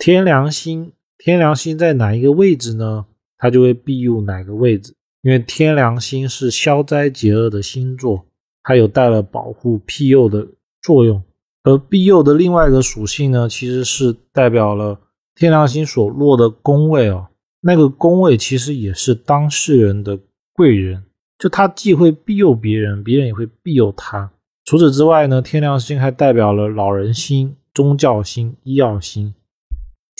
天梁星，天梁星在哪一个位置呢？它就会庇佑哪个位置。因为天梁星是消灾解厄的星座，它有带了保护庇佑的作用。而庇佑的另外一个属性呢，其实是代表了天梁星所落的宫位哦。那个宫位其实也是当事人的贵人，就他既会庇佑别人，别人也会庇佑他。除此之外呢，天梁星还代表了老人星、宗教星、医药星。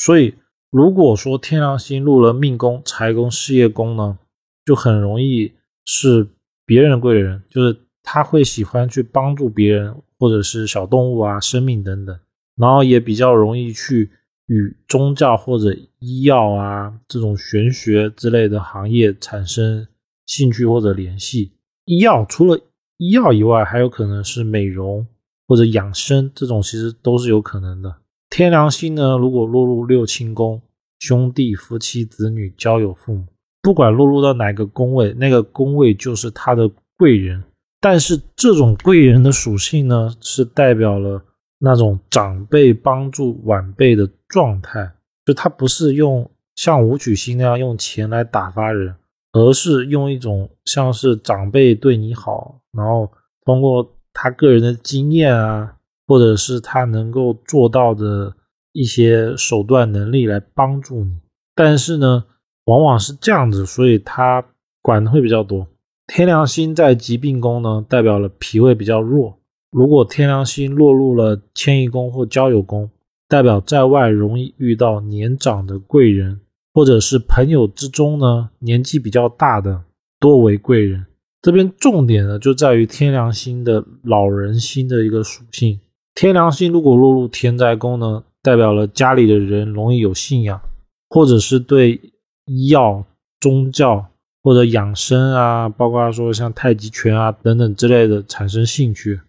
所以，如果说天梁星入了命宫、财宫、事业宫呢？就很容易是别人的贵人，就是他会喜欢去帮助别人，或者是小动物啊、生命等等，然后也比较容易去与宗教或者医药啊这种玄学之类的行业产生兴趣或者联系。医药除了医药以外，还有可能是美容或者养生这种，其实都是有可能的。天梁星呢，如果落入六亲宫，兄弟、夫妻、子女、交友、父母。不管落入到哪个宫位，那个宫位就是他的贵人。但是这种贵人的属性呢，是代表了那种长辈帮助晚辈的状态，就他不是用像武曲星那样用钱来打发人，而是用一种像是长辈对你好，然后通过他个人的经验啊，或者是他能够做到的一些手段能力来帮助你。但是呢？往往是这样子，所以他管的会比较多。天梁星在疾病宫呢，代表了脾胃比较弱。如果天梁星落入了迁移宫或交友宫，代表在外容易遇到年长的贵人，或者是朋友之中呢年纪比较大的多为贵人。这边重点呢就在于天梁星的老人星的一个属性。天梁星如果落入天灾宫呢，代表了家里的人容易有信仰，或者是对。医药、宗教或者养生啊，包括说像太极拳啊等等之类的产生兴趣，